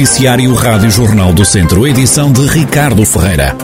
Noticiário Rádio Jornal do Centro, edição de Ricardo Ferreira.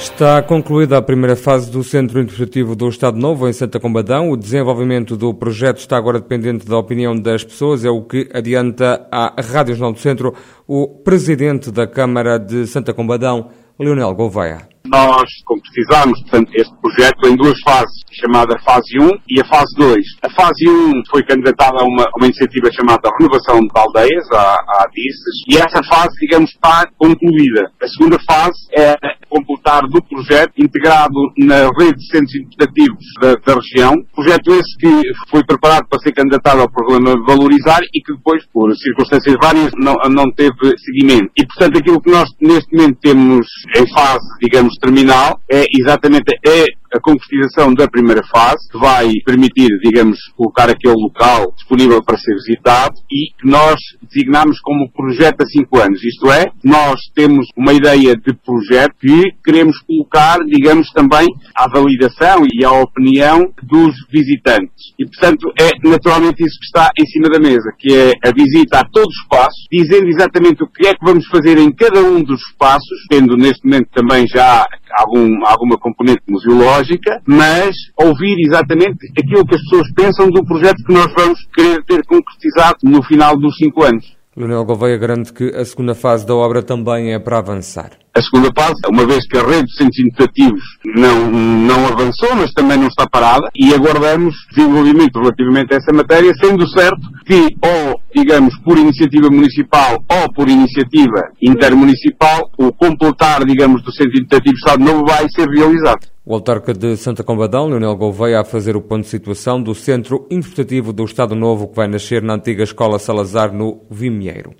Está concluída a primeira fase do Centro Interpretativo do Estado Novo, em Santa Combadão. O desenvolvimento do projeto está agora dependente da opinião das pessoas, é o que adianta à Rádio Jornal do Centro o Presidente da Câmara de Santa Combadão, Leonel Gouveia. Nós concretizamos, portanto, este projeto em duas fases, chamada fase 1 e a fase 2. A fase 1 foi candidatada a uma, uma iniciativa chamada Renovação de Aldeias, a, a ADICES, e essa fase, digamos, está concluída. A segunda fase é completar do projeto integrado na rede de centros interpretativos da, da, região. Projeto esse que foi preparado para ser candidatado ao programa Valorizar e que depois, por circunstâncias várias, não, não teve seguimento. E, portanto, aquilo que nós neste momento temos em fase, digamos, terminal é exatamente é a concretização da primeira fase, que vai permitir, digamos, colocar aquele local disponível para ser visitado e que nós designamos como projeto a cinco anos. Isto é, nós temos uma ideia de projeto que queremos colocar, digamos, também à validação e à opinião dos visitantes. E, portanto, é naturalmente isso que está em cima da mesa, que é a visita a todos os espaços, dizendo exatamente o que é que vamos fazer em cada um dos espaços, tendo neste momento também já algum, alguma componente museológica, mas ouvir exatamente aquilo que as pessoas pensam do projeto que nós vamos querer ter concretizado no final dos cinco anos. Leonel Gouveia garante que a segunda fase da obra também é para avançar. A segunda fase, uma vez que a rede de centros educativos não, não avançou, mas também não está parada, e aguardamos desenvolvimento relativamente a essa matéria, sendo certo que, ou, digamos, por iniciativa municipal ou por iniciativa intermunicipal, o completar, digamos, do centro educativo Estado Novo vai ser realizado. O autarca de Santa Combadão, Leonel Gouveia, a fazer o ponto de situação do Centro Interpretativo do Estado Novo que vai nascer na antiga Escola Salazar, no Vimieiro.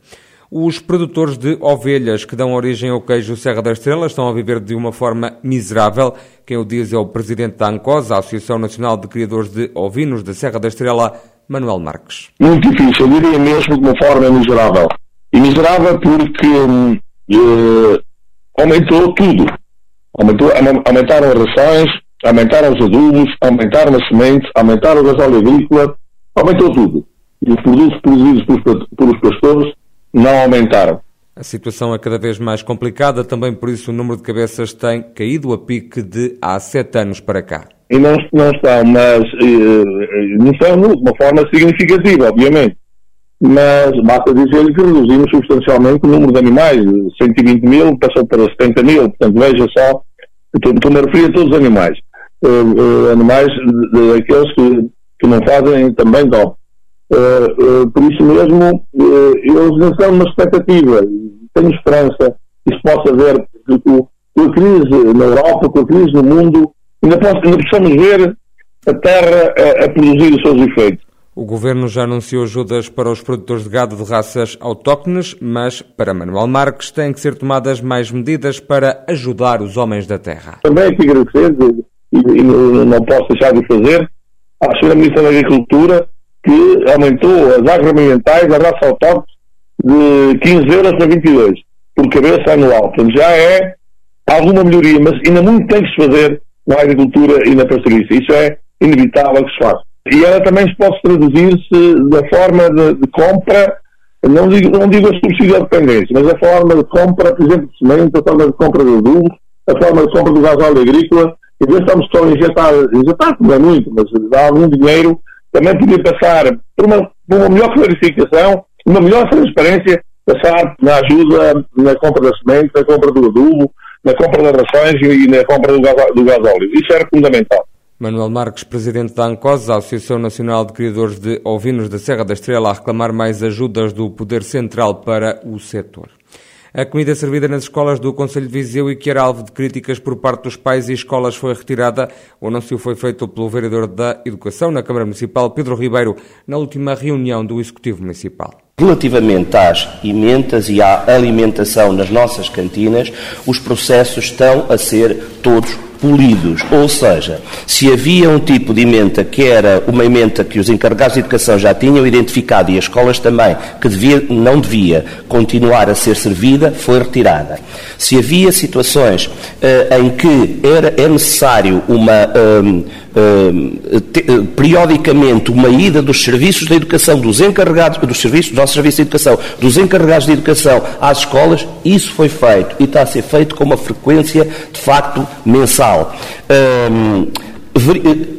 Os produtores de ovelhas que dão origem ao queijo Serra da Estrela estão a viver de uma forma miserável. Quem o diz é o presidente da ANCOS, a Associação Nacional de Criadores de Ovinos da Serra da Estrela, Manuel Marques. Muito difícil, eu diria mesmo de uma forma miserável. E miserável porque hum, eh, aumentou tudo Aumentou, aumentaram as rações, aumentaram os adubos, aumentaram as sementes, aumentaram o gasóleo agrícola, aumentou tudo. E os produtos produzidos pelos, pelos pastores não aumentaram. A situação é cada vez mais complicada, também por isso o número de cabeças tem caído a pique de há sete anos para cá. E não, não estão, mas eh, não estão de uma forma significativa, obviamente. Mas basta dizer que reduzimos substancialmente o número de animais, 120 mil passou para 70 mil, portanto veja só Estou-me a referir a todos os animais. Uh, uh, animais daqueles que, que não fazem também dó. Uh, por isso mesmo, eles não estão numa expectativa. Tenho esperança que se possa ver com a crise na Europa, com a crise no mundo, ainda, posso, ainda possamos ver a terra a, a produzir os seus efeitos. O governo já anunciou ajudas para os produtores de gado de raças autóctones, mas, para Manuel Marques, têm que ser tomadas mais medidas para ajudar os homens da terra. Também aqui agradecer, e, e não posso deixar de fazer, à Sra. Ministra da Agricultura, que aumentou as agroambientais da raça autóctone de 15 euros para 22, por cabeça anual. Portanto, já é alguma melhoria, mas ainda muito tem que se fazer na agricultura e na pastorícia. Isso é inevitável que se faça. E ela também pode traduzir-se da forma de, de, compra, não digo, não digo a subsídio dependência, mas a forma de compra, por exemplo, de semente, a forma de compra de adubo, a forma de compra do gasóleo agrícola, e ver estamos só a injetar, injetar não é muito, mas dá algum dinheiro, também podia passar por uma, por uma melhor clarificação, uma melhor transparência, passar na ajuda na compra da semente, na compra do adubo, na compra das rações e na compra do, do gasóleo. Isso era fundamental. Manuel Marques, presidente da ANCOS, a Associação Nacional de Criadores de Ovinos da Serra da Estrela, a reclamar mais ajudas do Poder Central para o setor. A comida servida nas escolas do Conselho de Viseu e que era alvo de críticas por parte dos pais e escolas foi retirada. O anúncio foi feito pelo vereador da Educação na Câmara Municipal, Pedro Ribeiro, na última reunião do Executivo Municipal. Relativamente às emendas e à alimentação nas nossas cantinas, os processos estão a ser todos polidos, ou seja, se havia um tipo de emenda que era uma emenda que os encarregados de educação já tinham identificado e as escolas também, que devia, não devia continuar a ser servida, foi retirada. Se havia situações uh, em que era, é necessário uma. Uh, uh, te, periodicamente uma ida dos serviços da educação, dos encarregados, dos serviços, dos serviços de educação, dos encarregados de educação às escolas, isso foi feito e está a ser feito com uma frequência de facto mensal.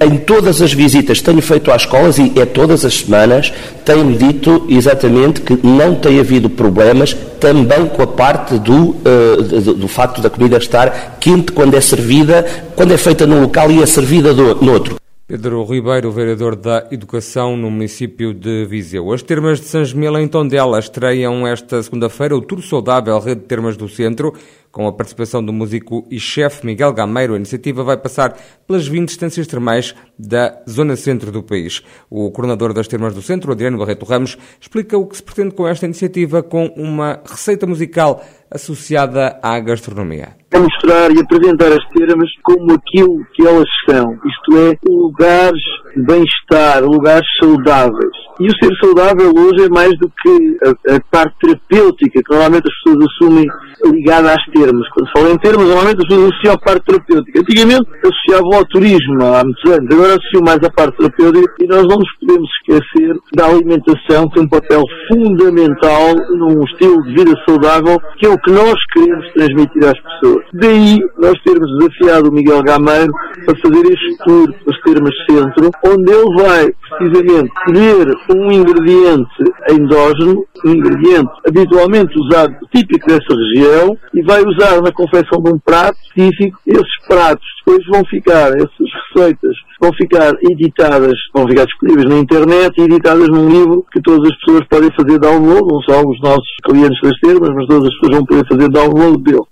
Em todas as visitas tenho feito às escolas, e é todas as semanas, tenho dito exatamente que não tem havido problemas também com a parte do, uh, do, facto da comida estar quente quando é servida, quando é feita num local e é servida do, noutro. Pedro Ribeiro, vereador da Educação no município de Viseu. As termas de São Gemila em Tondela estreiam esta segunda-feira o Tour Saudável Rede de Termas do Centro, com a participação do músico e chefe Miguel Gameiro, a iniciativa vai passar pelas 20 estâncias termais da zona centro do país. O coordenador das termas do centro, Adriano Barreto Ramos, explica o que se pretende com esta iniciativa com uma receita musical associada à gastronomia. É mostrar e apresentar as termas como aquilo que elas são, isto é, lugares de bem-estar, lugares saudáveis. E o ser saudável hoje é mais do que a, a parte terapêutica que normalmente as pessoas assumem ligada às termas. Quando se fala em termas, normalmente as pessoas associam a parte terapêutica. Antigamente associavam ao turismo há muitos anos, agora associam mais à parte terapêutica e nós não nos podemos esquecer da alimentação que tem um papel fundamental num estilo de vida saudável que é o que nós queremos transmitir às pessoas. Daí nós termos desafiado o Miguel Gameiro para fazer este tour pelas termas centro, onde ele vai precisamente colher um ingrediente endógeno, um ingrediente habitualmente usado, típico dessa região, e vai usar na confecção de um prato específico. Esses pratos depois vão ficar, essas receitas vão ficar editadas, vão ficar disponíveis na internet e editadas num livro que todas as pessoas podem fazer download, não só os nossos clientes das termas, mas todas as pessoas vão poder fazer download dele.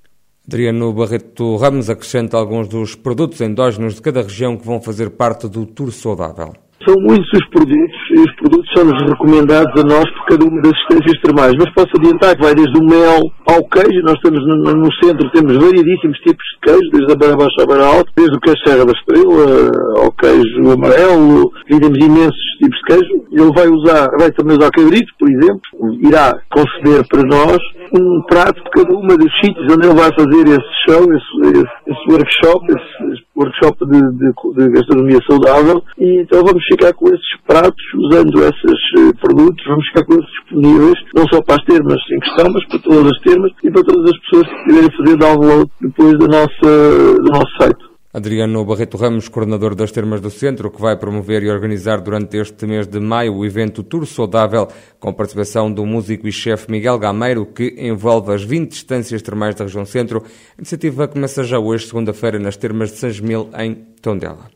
Adriano Barreto Ramos acrescenta alguns dos produtos endógenos de cada região que vão fazer parte do Tour Saudável. São muitos os produtos e os produtos são-nos recomendados a nós por cada uma das estâncias termais. Mas posso adiantar que vai desde o mel ao queijo. Nós estamos no, no centro, temos variedíssimos tipos de queijo, desde a beira baixa à beira alta, desde o queijo Serra da Estrela ao queijo amarelo. Temos imensos tipos de queijo. Ele vai usar, vai também usar cabrito, por exemplo. Irá conceder para nós um prato de cada uma dos sítios onde ele vai fazer esse show, esse, esse, esse workshop, esse, workshop de, de, de, gastronomia saudável e então vamos ficar com esses pratos, usando esses uh, produtos, vamos ficar com eles disponíveis, não só para as termas em questão, mas para todas as termas e para todas as pessoas que quiserem fazer download depois da nossa, do nosso site. Adriano Barreto Ramos, coordenador das Termas do Centro, que vai promover e organizar durante este mês de maio o evento Tour Saudável, com participação do músico e chefe Miguel Gameiro, que envolve as 20 estâncias termais da região centro. A iniciativa começa já hoje, segunda-feira, nas Termas de Sanjemil, em Tondela.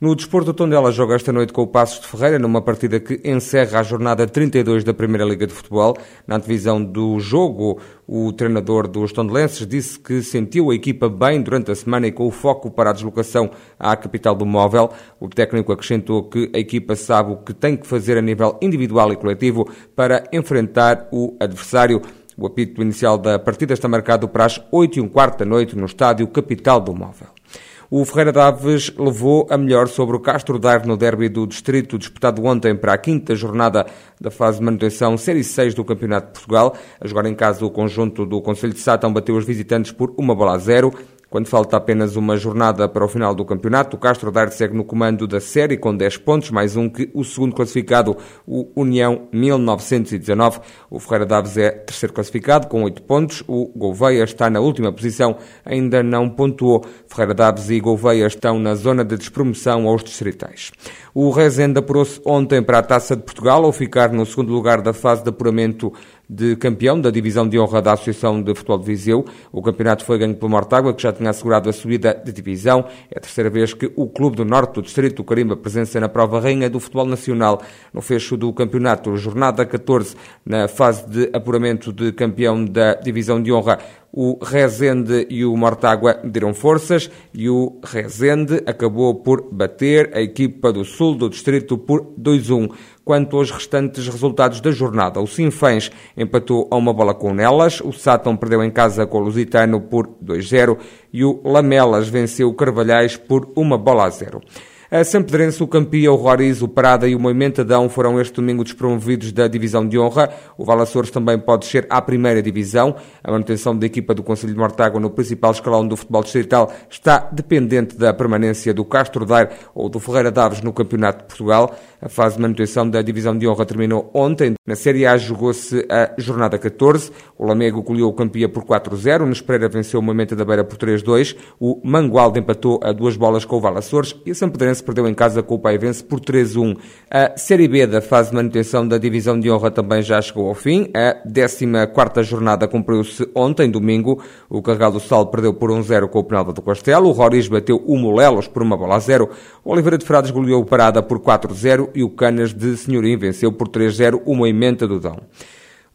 No desporto, o Tondela joga esta noite com o Passos de Ferreira, numa partida que encerra a jornada 32 da Primeira Liga de Futebol. Na antevisão do jogo, o treinador dos tondelenses disse que sentiu a equipa bem durante a semana e com o foco para a deslocação à capital do móvel. O técnico acrescentou que a equipa sabe o que tem que fazer a nível individual e coletivo para enfrentar o adversário. O apito inicial da partida está marcado para as 8 e um quarto da noite no estádio Capital do Móvel. O Ferreira Daves levou a melhor sobre o Castro Daire no derby do Distrito, disputado ontem para a quinta jornada da fase de manutenção Série 6 do Campeonato de Portugal. A jogar em casa, o conjunto do Conselho de Sátão bateu os visitantes por uma bola a zero. Quando falta apenas uma jornada para o final do campeonato, o Castro Daire segue no comando da série com 10 pontos, mais um que o segundo classificado, o União 1919. O Ferreira Daves é terceiro classificado com 8 pontos. O Gouveia está na última posição, ainda não pontuou. Ferreira Daves e Gouveia estão na zona de despromoção aos distritais. O Rezende apurou-se ontem para a Taça de Portugal ao ficar no segundo lugar da fase de apuramento de campeão da divisão de honra da Associação de Futebol de Viseu. O campeonato foi ganho pelo Mortágua, que já tinha assegurado a subida de divisão. É a terceira vez que o Clube do Norte do Distrito do Carimba presença na prova rainha do futebol nacional. No fecho do campeonato, jornada 14, na fase de apuramento de campeão da divisão de honra, o Rezende e o Mortágua deram forças e o Rezende acabou por bater a equipa do Sul do Distrito por 2-1. Quanto aos restantes resultados da jornada, o Sinfãs empatou a uma bola com o Nelas, o Sátão perdeu em casa com o Lusitano por 2-0 e o Lamelas venceu o Carvalhais por uma bola a zero. A Sampedrense, o Campia, o Roriz, o Parada e o Moimentadão foram este domingo despromovidos da Divisão de Honra. O Valaçores também pode ser à primeira divisão. A manutenção da equipa do Conselho de Mortágua no principal escalão do futebol distrital está dependente da permanência do Castro Daire ou do Ferreira Daves no Campeonato de Portugal. A fase de manutenção da Divisão de Honra terminou ontem. Na Série A jogou-se a jornada 14. O Lamego colheu o Campia por 4-0. O Nespereira venceu o Moimenta da Beira por 3-2. O Mangualde empatou a duas bolas com o Valaçores e a Sampedrense perdeu em casa com o Paivense por 3-1. A Série B da fase de manutenção da divisão de honra também já chegou ao fim. A 14ª jornada cumpriu-se ontem, domingo. O Carregal do Sal perdeu por 1-0 com o Penalva do Castelo. O Roriz bateu o Molelos por uma bola a 0. O Oliveira de Frades goleou o Parada por 4-0 e o Canas de Senhorim venceu por 3-0 o Moimenta do Dão.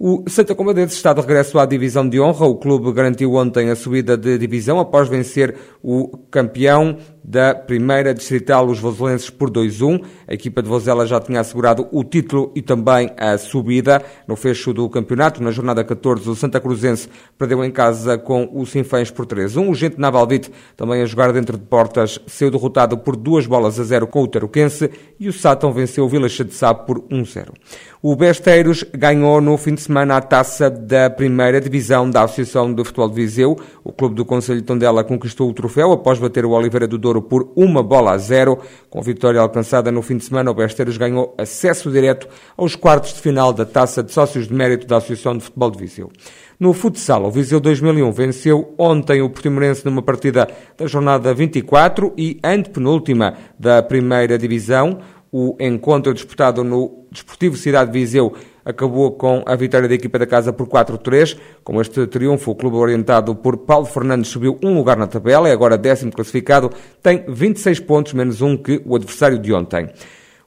O Santa Combadense está de regresso à divisão de honra. O clube garantiu ontem a subida de divisão após vencer o campeão da primeira distrital, os vozelenses, por 2-1. A equipa de Vozela já tinha assegurado o título e também a subida no fecho do campeonato. Na jornada 14, o Santa Cruzense perdeu em casa com o Sinfãs por 3-1. O Gente Navalvite, também a jogar dentro de portas, saiu derrotado por duas bolas a zero com o Taruquense e o Sátão venceu o Vila de Sá por 1-0. O Besteiros ganhou no fim de semana a taça da primeira divisão da Associação de Futebol de Viseu. O clube do Conselho de Tondela conquistou o troféu após bater o Oliveira do Douro por uma bola a zero. Com vitória alcançada no fim de semana, o Besteiros ganhou acesso direto aos quartos de final da Taça de Sócios de Mérito da Associação de Futebol de Viseu. No futsal, o Viseu 2001 venceu ontem o Portimonense numa partida da jornada 24 e antepenúltima da primeira divisão. O encontro disputado no Desportivo Cidade de Viseu acabou com a vitória da equipa da casa por 4-3. Com este triunfo, o clube orientado por Paulo Fernandes subiu um lugar na tabela, é agora décimo classificado, tem 26 pontos, menos um que o adversário de ontem.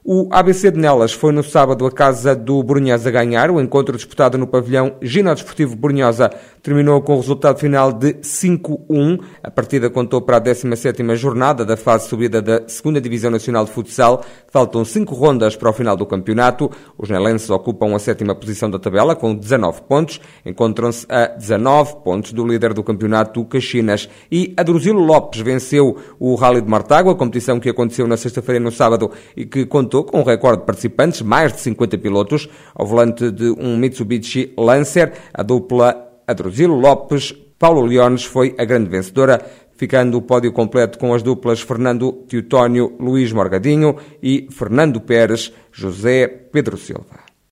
O ABC de Nelas foi no sábado a casa do Brunhosa ganhar. O encontro disputado no pavilhão Ginásio Brunhosa terminou com o resultado final de 5-1. A partida contou para a 17ª jornada da fase subida da 2 Divisão Nacional de Futsal. Faltam 5 rondas para o final do campeonato. Os nelenses ocupam a sétima posição da tabela com 19 pontos. Encontram-se a 19 pontos do líder do campeonato, Caxinas. E a Druzilo Lopes venceu o Rally de Martágua, competição que aconteceu na sexta-feira e no sábado e que contou com um recorde de participantes, mais de 50 pilotos, ao volante de um Mitsubishi Lancer, a dupla Adruzilo Lopes, Paulo Leones foi a grande vencedora, ficando o pódio completo com as duplas Fernando Teutónio Luís Morgadinho e Fernando Pérez José Pedro Silva.